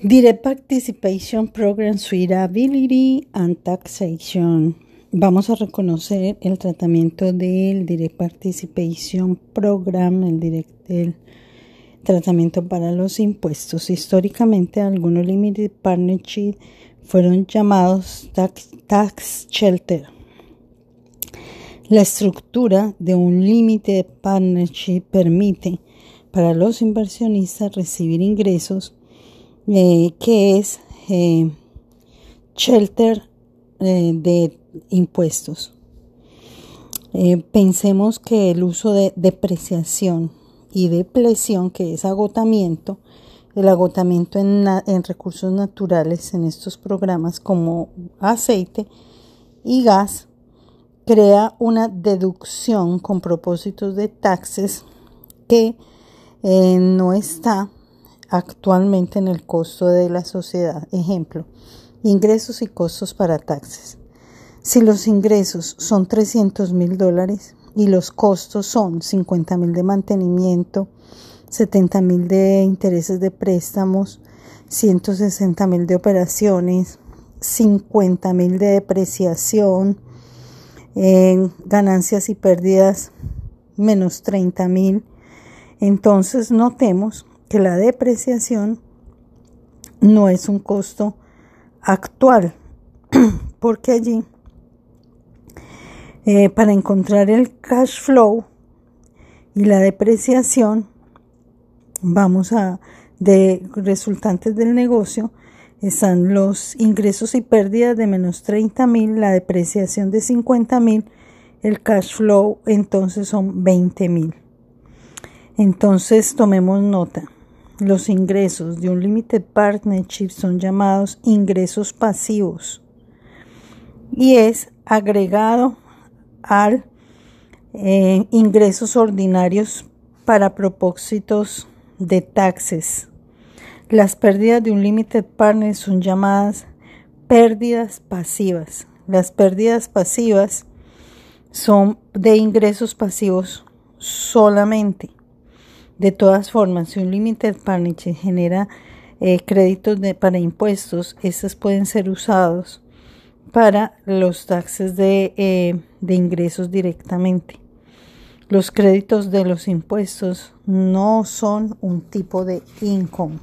Direct Participation Program Suitability and Taxation. Vamos a reconocer el tratamiento del Direct Participation Program, el, direct, el tratamiento para los impuestos. Históricamente, algunos limited partnership fueron llamados tax, tax shelter. La estructura de un limited partnership permite para los inversionistas recibir ingresos eh, que es eh, shelter eh, de impuestos. pensemos que el uso de depreciación y depresión, que es agotamiento, el agotamiento en, en recursos naturales en estos programas como aceite y gas, crea una deducción con propósitos de taxes que no está actualmente en el costo de la sociedad. Ejemplo, ingresos y costos para taxes. Si los ingresos son 300 mil dólares y los costos son 50 mil de mantenimiento, 70 mil de intereses de préstamos, 160 mil de operaciones, 50 mil de depreciación, en ganancias y pérdidas menos 30 mil. Entonces notemos que la depreciación no es un costo actual, porque allí eh, para encontrar el cash flow y la depreciación, vamos a, de resultantes del negocio, están los ingresos y pérdidas de menos 30 mil, la depreciación de 50 mil, el cash flow entonces son 20 mil. Entonces tomemos nota. Los ingresos de un limited partnership son llamados ingresos pasivos y es agregado al eh, ingresos ordinarios para propósitos de taxes. Las pérdidas de un limited partner son llamadas pérdidas pasivas. Las pérdidas pasivas son de ingresos pasivos solamente. De todas formas, si un limited partnership genera eh, créditos para impuestos, estos pueden ser usados para los taxes de, eh, de ingresos directamente. Los créditos de los impuestos no son un tipo de income.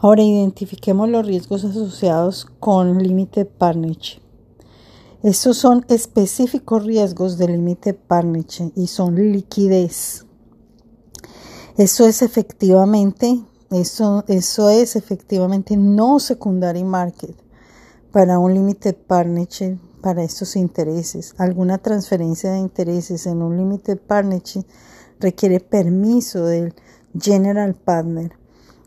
Ahora identifiquemos los riesgos asociados con limited partnership. Estos son específicos riesgos de limited partnership y son liquidez, eso es efectivamente, eso, eso es efectivamente no secondary market para un limited partnership para estos intereses. Alguna transferencia de intereses en un limited partnership requiere permiso del general partner.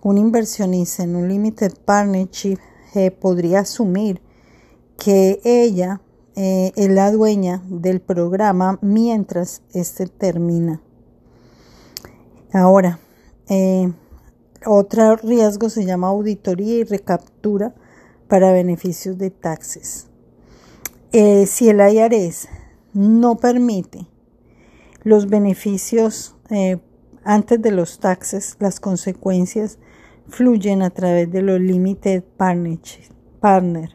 Un inversionista en un limited partnership eh, podría asumir que ella eh, es la dueña del programa mientras este termina. Ahora, eh, otro riesgo se llama auditoría y recaptura para beneficios de taxes. Eh, si el IRS no permite los beneficios eh, antes de los taxes, las consecuencias fluyen a través de los limited partner.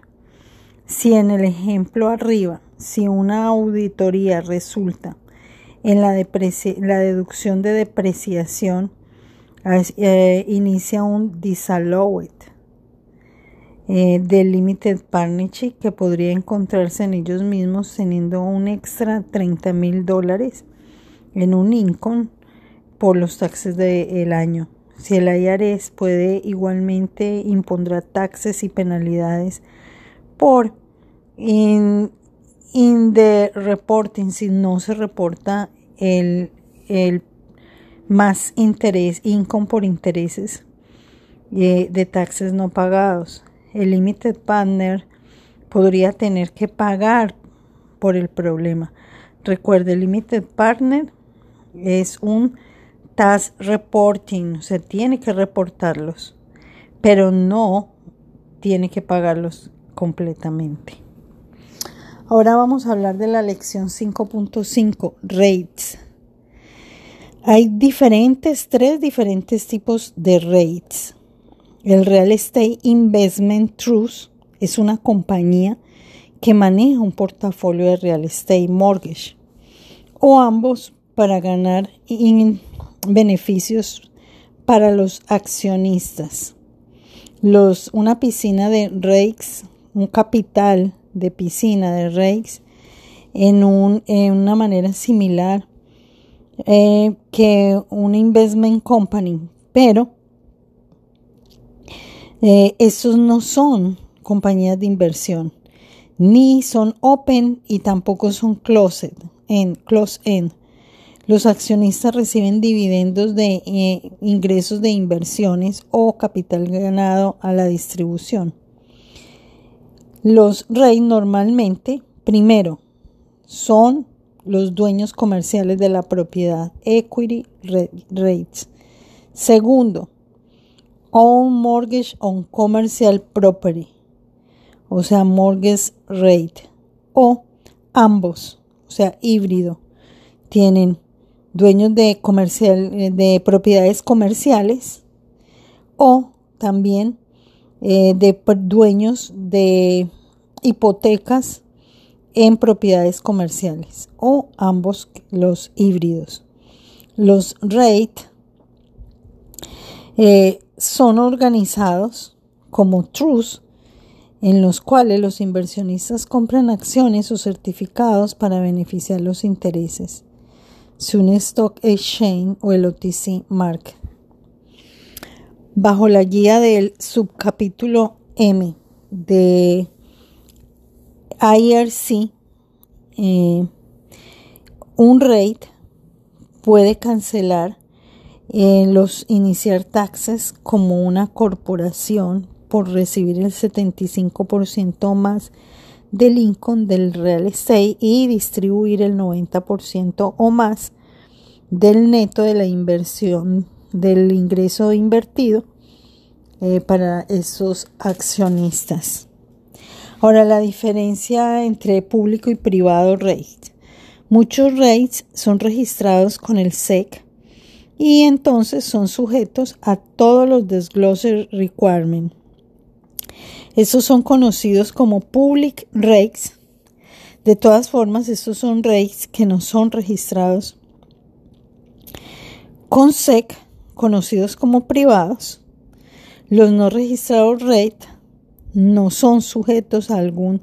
Si en el ejemplo arriba, si una auditoría resulta en la, la deducción de depreciación eh, inicia un disallowed eh, del limited partnership que podría encontrarse en ellos mismos teniendo un extra 30 mil dólares en un income por los taxes del año. Si el IRS puede igualmente impondrá taxes y penalidades por in, in the reporting si no se reporta el, más interés, income por intereses eh, de taxes no pagados. El limited partner podría tener que pagar por el problema. Recuerde, el limited partner es un tax reporting, se tiene que reportarlos, pero no tiene que pagarlos completamente. Ahora vamos a hablar de la lección 5.5, rates. Hay diferentes, tres diferentes tipos de rates. El Real Estate Investment Trust es una compañía que maneja un portafolio de real estate mortgage o ambos para ganar beneficios para los accionistas. Los, una piscina de rakes, un capital de piscina de rakes en, un, en una manera similar eh, que una investment company, pero eh, esos no son compañías de inversión, ni son open y tampoco son closed, en close end. Los accionistas reciben dividendos de eh, ingresos de inversiones o capital ganado a la distribución. Los REIT normalmente, primero, son los dueños comerciales de la propiedad, equity rates. Segundo, own mortgage on commercial property, o sea, mortgage rate, o ambos, o sea, híbrido. Tienen dueños de, comercial, de propiedades comerciales o también eh, de dueños de hipotecas en propiedades comerciales o ambos los híbridos. Los REIT eh, son organizados como trusts en los cuales los inversionistas compran acciones o certificados para beneficiar los intereses. Es un Stock Exchange o el OTC Market. Bajo la guía del subcapítulo M de IRC, eh, un rate puede cancelar eh, los iniciar taxes como una corporación por recibir el 75% más del income del real estate y distribuir el 90% o más del neto de la inversión del ingreso invertido eh, para esos accionistas. Ahora, la diferencia entre público y privado rate. Muchos rates son registrados con el SEC y entonces son sujetos a todos los disclosure requirements. Estos son conocidos como public rates. De todas formas, estos son rates que no son registrados con SEC, conocidos como privados. Los no registrados rates no son sujetos a algún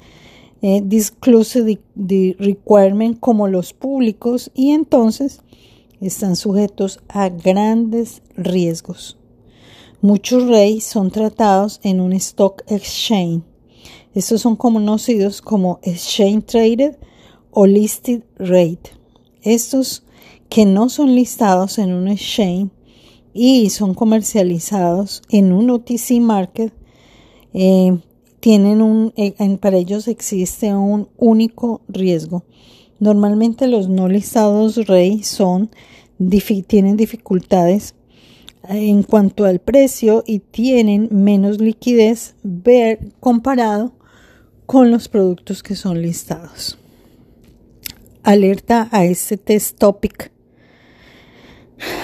eh, disclosure requirement como los públicos y entonces están sujetos a grandes riesgos. Muchos REITs son tratados en un stock exchange. Estos son conocidos como exchange traded o listed rate. Estos que no son listados en un exchange y son comercializados en un OTC market eh, tienen un, eh, para ellos existe un único riesgo. Normalmente los no listados REI son, tienen dificultades en cuanto al precio y tienen menos liquidez comparado con los productos que son listados. Alerta a este test topic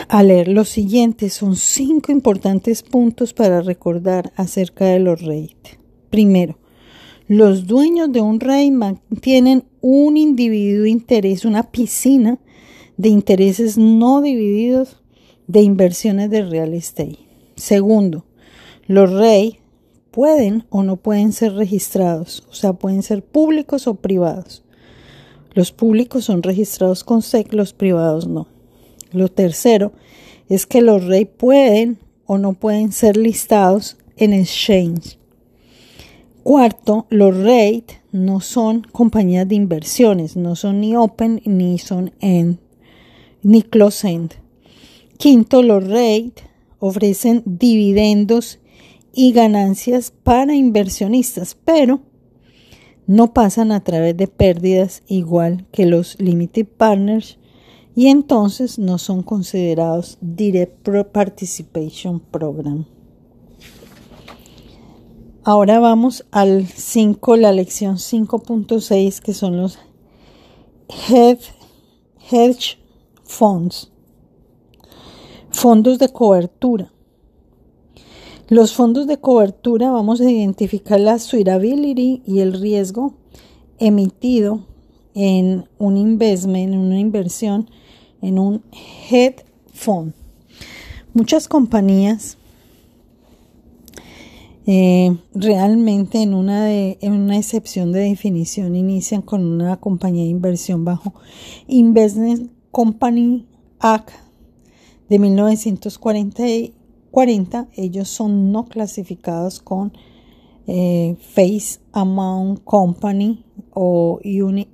a leer lo siguiente son cinco importantes puntos para recordar acerca de los REIT. Primero, los dueños de un REIT mantienen un individuo interés, una piscina de intereses no divididos de inversiones de real estate. Segundo, los REIT pueden o no pueden ser registrados, o sea, pueden ser públicos o privados. Los públicos son registrados con SEC, los privados no. Lo tercero es que los rey pueden o no pueden ser listados en exchange. Cuarto, los REIT no son compañías de inversiones, no son ni open ni son end, ni close end. Quinto, los REIT ofrecen dividendos y ganancias para inversionistas, pero no pasan a través de pérdidas igual que los limited partners y entonces no son considerados Direct Participation Program. Ahora vamos al 5, la lección 5.6, que son los hedge funds, fondos de cobertura. Los fondos de cobertura vamos a identificar la suitability y el riesgo emitido en un investment, en una inversión, en un head fund. Muchas compañías eh, realmente en una, de, en una excepción de definición inician con una compañía de inversión bajo Investment Company Act de 1940. Ellos son no clasificados con eh, Face Amount Company o Unit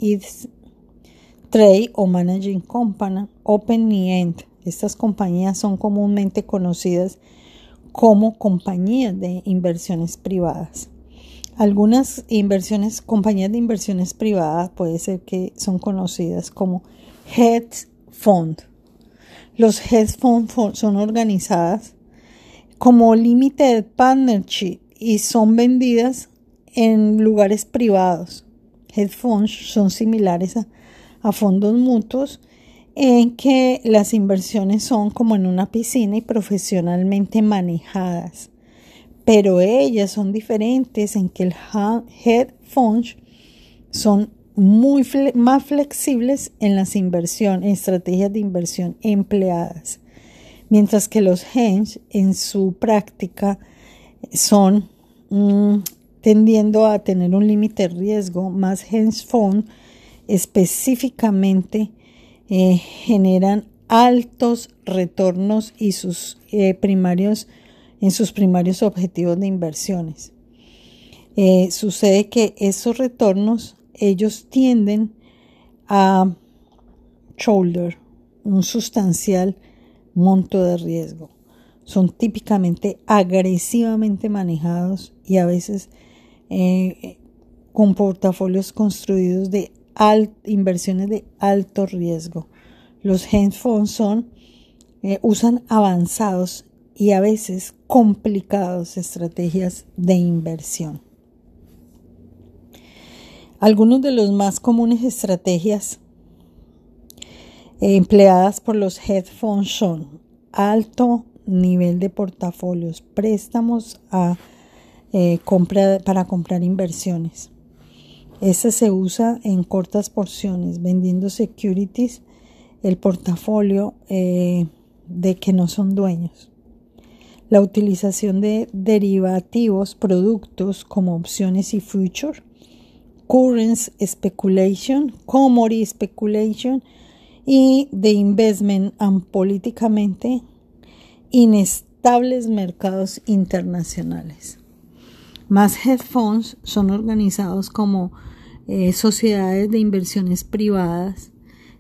Trade o Managing Company, Open End. Estas compañías son comúnmente conocidas como compañías de inversiones privadas. Algunas inversiones, compañías de inversiones privadas puede ser que son conocidas como hedge fund. Los hedge fund son organizadas como limited partnership y son vendidas en lugares privados. Hedge funds son similares a, a fondos mutuos en que las inversiones son como en una piscina y profesionalmente manejadas, pero ellas son diferentes en que el head funds son muy más flexibles en las inversiones, estrategias de inversión empleadas, mientras que los hedge en su práctica son mm, tendiendo a tener un límite de riesgo, más hedge fund específicamente eh, generan altos retornos y sus eh, primarios en sus primarios objetivos de inversiones. Eh, sucede que esos retornos ellos tienden a shoulder un sustancial monto de riesgo. Son típicamente agresivamente manejados y a veces con portafolios construidos de inversiones de alto riesgo. Los hedge funds son, eh, usan avanzados y a veces complicados estrategias de inversión. Algunos de los más comunes estrategias empleadas por los hedge funds son alto nivel de portafolios, préstamos a, eh, compra, para comprar inversiones, ese se usa en cortas porciones, vendiendo securities, el portafolio eh, de que no son dueños. La utilización de derivativos, productos como opciones y future, currency speculation, commodity speculation y de investment and políticamente inestables mercados internacionales. Más hedge funds son organizados como eh, sociedades de inversiones privadas,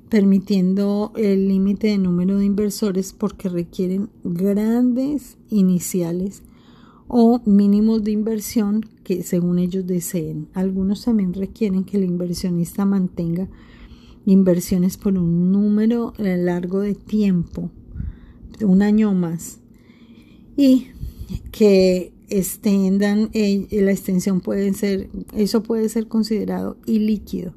permitiendo el límite de número de inversores porque requieren grandes iniciales o mínimos de inversión que según ellos deseen. Algunos también requieren que el inversionista mantenga inversiones por un número eh, largo de tiempo, un año más, y que extendan, eh, la extensión puede ser, eso puede ser considerado ilíquido.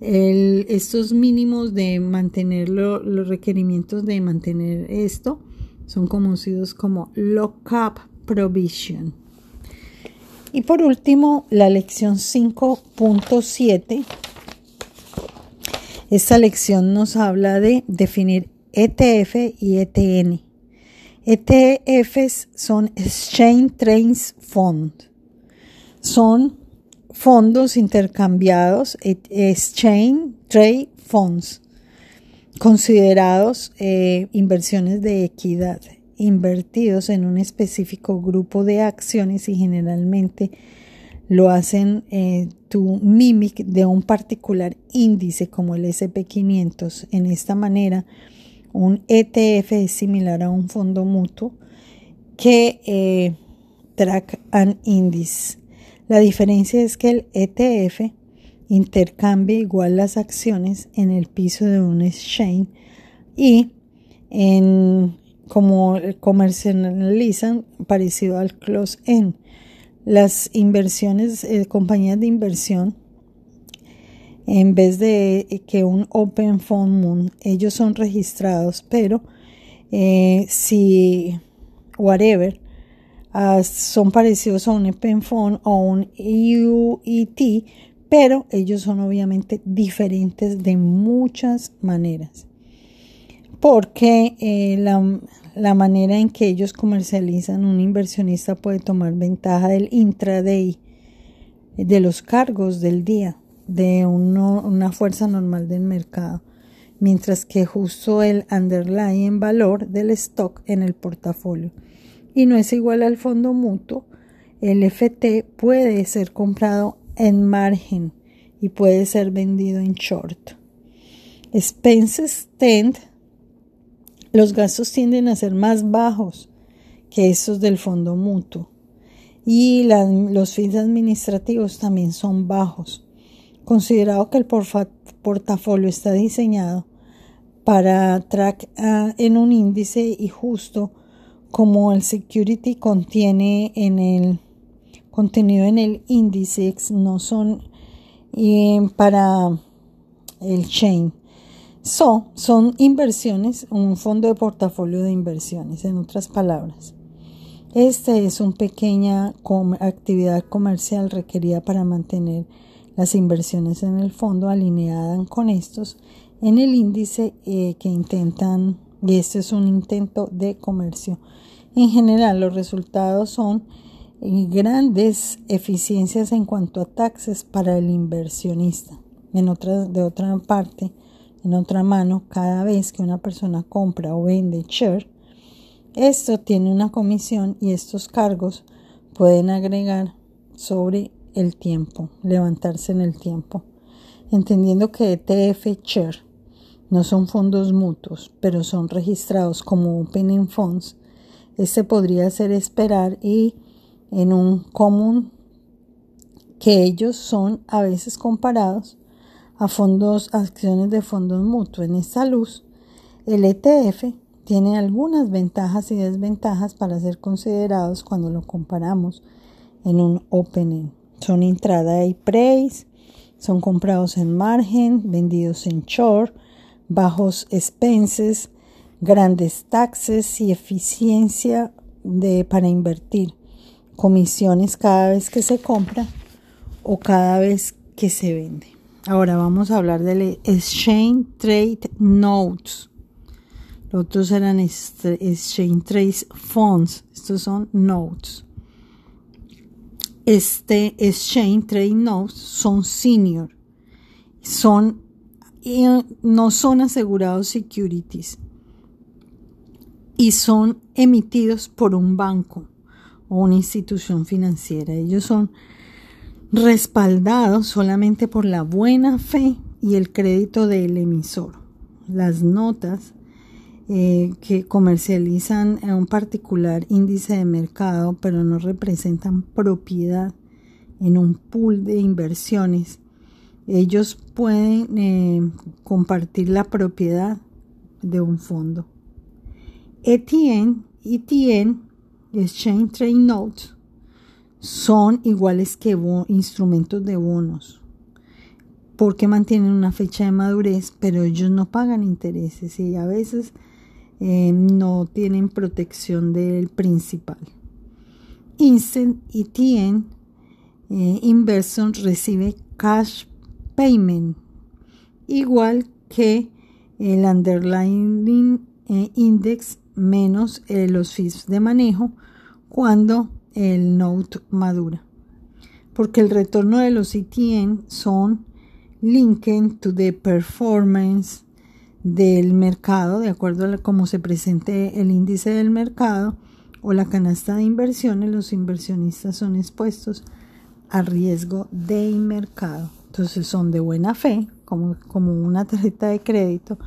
El, estos mínimos de mantenerlo, los requerimientos de mantener esto son conocidos como lockup provision. Y por último, la lección 5.7. Esta lección nos habla de definir ETF y ETN. ETFs son Exchange Trades Fund. Son fondos intercambiados, e, Exchange Trade Funds, considerados eh, inversiones de equidad, invertidos en un específico grupo de acciones y generalmente lo hacen eh, tu mimic de un particular índice como el SP500. En esta manera, un ETF es similar a un fondo mutuo que eh, track an index. La diferencia es que el ETF intercambia igual las acciones en el piso de un exchange y en como comercializan parecido al close end. Las inversiones, eh, compañías de inversión en vez de que un Open Phone Moon, ellos son registrados, pero eh, si whatever ah, son parecidos a un Epenfond o un UET, pero ellos son obviamente diferentes de muchas maneras. Porque eh, la, la manera en que ellos comercializan, un inversionista puede tomar ventaja del intraday, de los cargos del día, de una fuerza normal del mercado, mientras que justo el underlying valor del stock en el portafolio. Y no es igual al fondo mutuo, el FT puede ser comprado en margen y puede ser vendido en short. Expenses tend, los gastos tienden a ser más bajos que esos del fondo mutuo y los fees administrativos también son bajos. Considerado que el portafolio está diseñado para track ah, en un índice y justo como el security contiene en el contenido en el índice no son para el chain. So, son inversiones, un fondo de portafolio de inversiones, en otras palabras. Esta es una pequeña actividad comercial requerida para mantener las inversiones en el fondo alineadas con estos en el índice eh, que intentan, y este es un intento de comercio. En general, los resultados son grandes eficiencias en cuanto a taxes para el inversionista. En otra, de otra parte, en otra mano, cada vez que una persona compra o vende share, esto tiene una comisión y estos cargos pueden agregar sobre el tiempo, levantarse en el tiempo. Entendiendo que ETF Share no son fondos mutuos, pero son registrados como opening funds, este podría ser esperar y en un común que ellos son a veces comparados a fondos, acciones de fondos mutuos. En esta luz, el ETF tiene algunas ventajas y desventajas para ser considerados cuando lo comparamos en un opening. Son entrada y price, son comprados en margen, vendidos en short, bajos expenses, grandes taxes y eficiencia de, para invertir comisiones cada vez que se compra o cada vez que se vende. Ahora vamos a hablar del Exchange Trade Notes. Los otros eran Exchange Trade Funds. Estos son Notes. Este Exchange Trade Notes son senior. Son, no son asegurados securities. Y son emitidos por un banco o una institución financiera. Ellos son respaldados solamente por la buena fe y el crédito del emisor. Las notas eh, que comercializan un particular índice de mercado, pero no representan propiedad en un pool de inversiones. Ellos pueden eh, compartir la propiedad de un fondo. ETN, ETN Exchange Trade Notes son iguales que instrumentos de bonos porque mantienen una fecha de madurez, pero ellos no pagan intereses y a veces eh, no tienen protección del principal. Instant ETN eh, Inversion recibe cash payment igual que el underlying eh, index menos eh, los fees de manejo cuando el note madura. Porque el retorno de los ETN son linked to the performance del mercado, de acuerdo a cómo se presente el índice del mercado o la canasta de inversiones, los inversionistas son expuestos a riesgo de mercado. Entonces son de buena fe, como, como una tarjeta de crédito,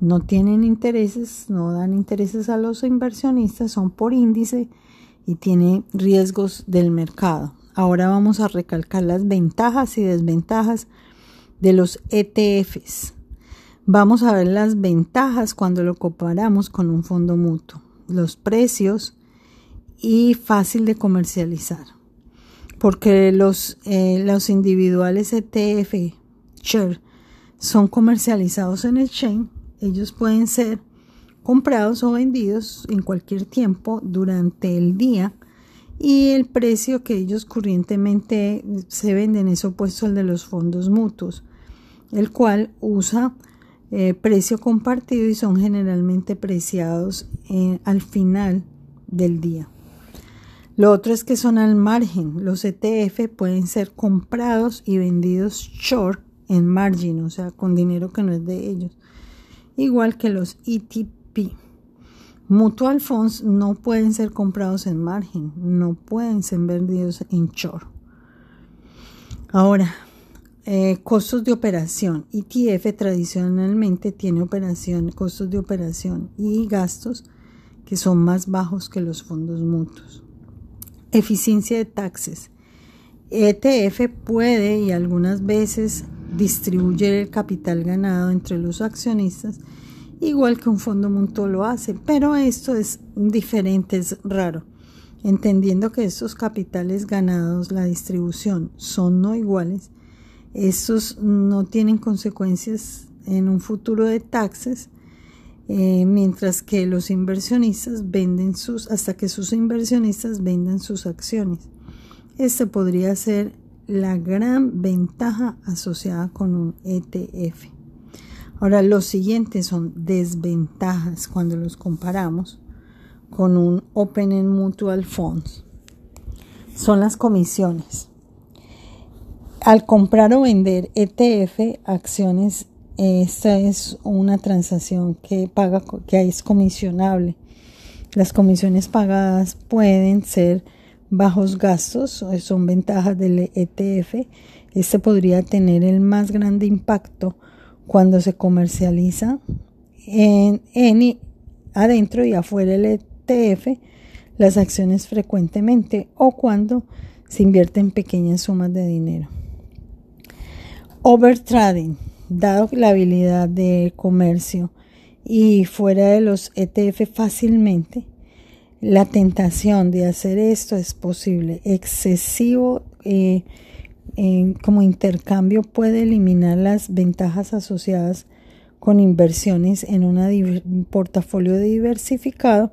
no tienen intereses, no dan intereses a los inversionistas, son por índice y tienen riesgos del mercado. Ahora vamos a recalcar las ventajas y desventajas de los ETFs. Vamos a ver las ventajas cuando lo comparamos con un fondo mutuo, los precios y fácil de comercializar. Porque los, eh, los individuales ETF share son comercializados en el chain. Ellos pueden ser comprados o vendidos en cualquier tiempo durante el día. Y el precio que ellos corrientemente se venden es opuesto al de los fondos mutuos, el cual usa eh, precio compartido y son generalmente preciados eh, al final del día. Lo otro es que son al margen. Los ETF pueden ser comprados y vendidos short en margin, o sea, con dinero que no es de ellos. Igual que los ETP. Mutual funds no pueden ser comprados en margen, no pueden ser vendidos en short. Ahora, eh, costos de operación. ETF tradicionalmente tiene operación, costos de operación y gastos que son más bajos que los fondos mutuos. Eficiencia de taxes. ETF puede y algunas veces distribuye el capital ganado entre los accionistas, igual que un fondo mutuo lo hace, pero esto es diferente, es raro. Entendiendo que estos capitales ganados, la distribución, son no iguales, estos no tienen consecuencias en un futuro de taxes, eh, mientras que los inversionistas venden sus, hasta que sus inversionistas vendan sus acciones. Este podría ser la gran ventaja asociada con un ETF. Ahora, los siguientes son desventajas cuando los comparamos con un Open and Mutual Funds. Son las comisiones. Al comprar o vender ETF, acciones esta es una transacción que paga que es comisionable. Las comisiones pagadas pueden ser bajos gastos, son ventajas del ETF. Este podría tener el más grande impacto cuando se comercializa en, en adentro y afuera del ETF las acciones frecuentemente o cuando se invierte en pequeñas sumas de dinero. Overtrading dado la habilidad de comercio y fuera de los ETF fácilmente, la tentación de hacer esto es posible. Excesivo eh, como intercambio puede eliminar las ventajas asociadas con inversiones en un portafolio diversificado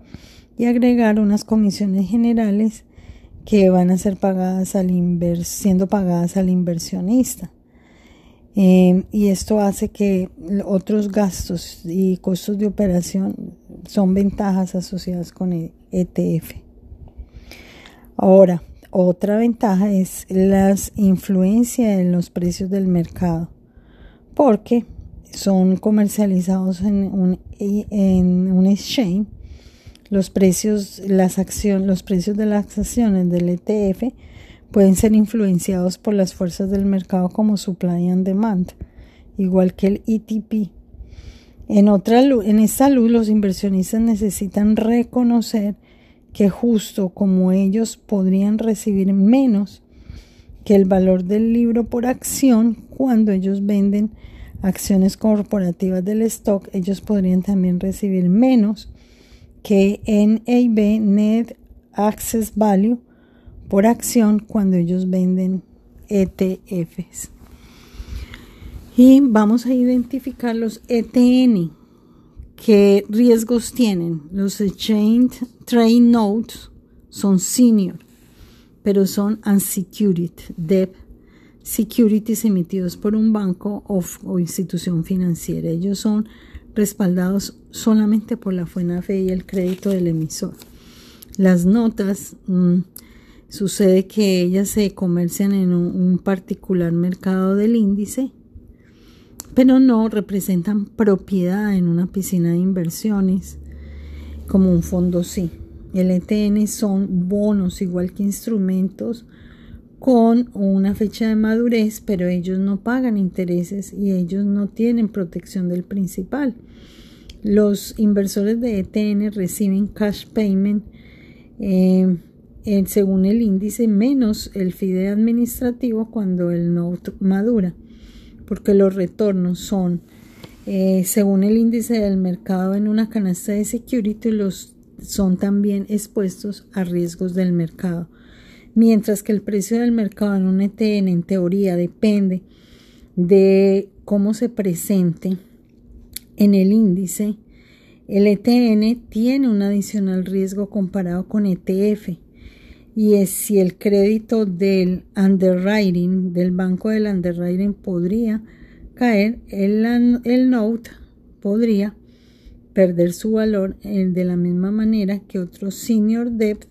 y agregar unas comisiones generales que van a ser pagadas al siendo pagadas al inversionista. Em, y esto hace que otros gastos y costos de operación son ventajas asociadas con el ETF. Ahora, otra ventaja es la influencia en los precios del mercado, porque son comercializados en un, en un exchange. Los precios, las acciones, los precios de las acciones del ETF pueden ser influenciados por las fuerzas del mercado como supply and demand, igual que el ETP. En, otra, en esta luz, los inversionistas necesitan reconocer que justo como ellos podrían recibir menos que el valor del libro por acción, cuando ellos venden acciones corporativas del stock, ellos podrían también recibir menos que NAV Net Access Value por acción cuando ellos venden ETFs. Y vamos a identificar los ETN. ¿Qué riesgos tienen? Los Exchange Trade Notes son senior, pero son unsecured debt securities emitidos por un banco o, institución financiera. Ellos son respaldados solamente por la buena fe y el crédito del emisor. Las notas mm, Sucede que ellas se comercian en un, particular mercado del índice, pero no representan propiedad en una piscina de inversiones como un fondo sí. El ETN son bonos igual que instrumentos con una fecha de madurez, pero ellos no pagan intereses y ellos no tienen protección del principal. Los inversores de ETN reciben cash payment eh, según el índice menos el FIDE administrativo cuando el note madura, porque los retornos son eh, según el índice del mercado en una canasta de security los son también expuestos a riesgos del mercado. Mientras que el precio del mercado en un ETN en teoría depende de cómo se presente en el índice, el ETN tiene un adicional riesgo comparado con ETF y es si el crédito del underwriting, del banco del underwriting podría caer, el, el note podría perder su valor de la misma manera que otro senior debt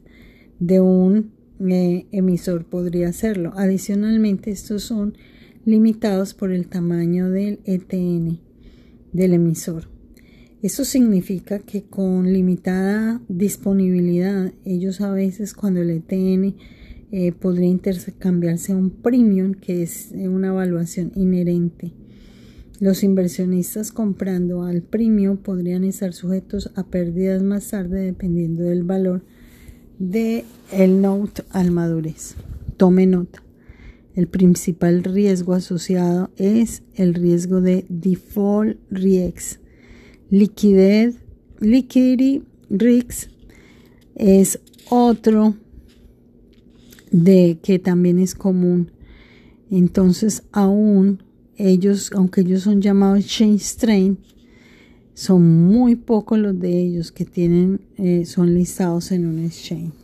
de un eh, emisor podría hacerlo. Adicionalmente, estos son limitados por el tamaño del ETN del emisor. Eso significa que con limitada disponibilidad, ellos a veces cuando el ETN eh, podría intercambiarse a un premium, que es una evaluación inherente. Los inversionistas comprando al premium podrían estar sujetos a pérdidas más tarde dependiendo del valor el note al madurez. Tome nota. El principal riesgo asociado es el riesgo de default risks. Liquidez, liquidity risks es otro de que también es común. Entonces, aún ellos, aunque ellos son llamados change strain, son muy pocos los de ellos que tienen, eh, son listados en un exchange.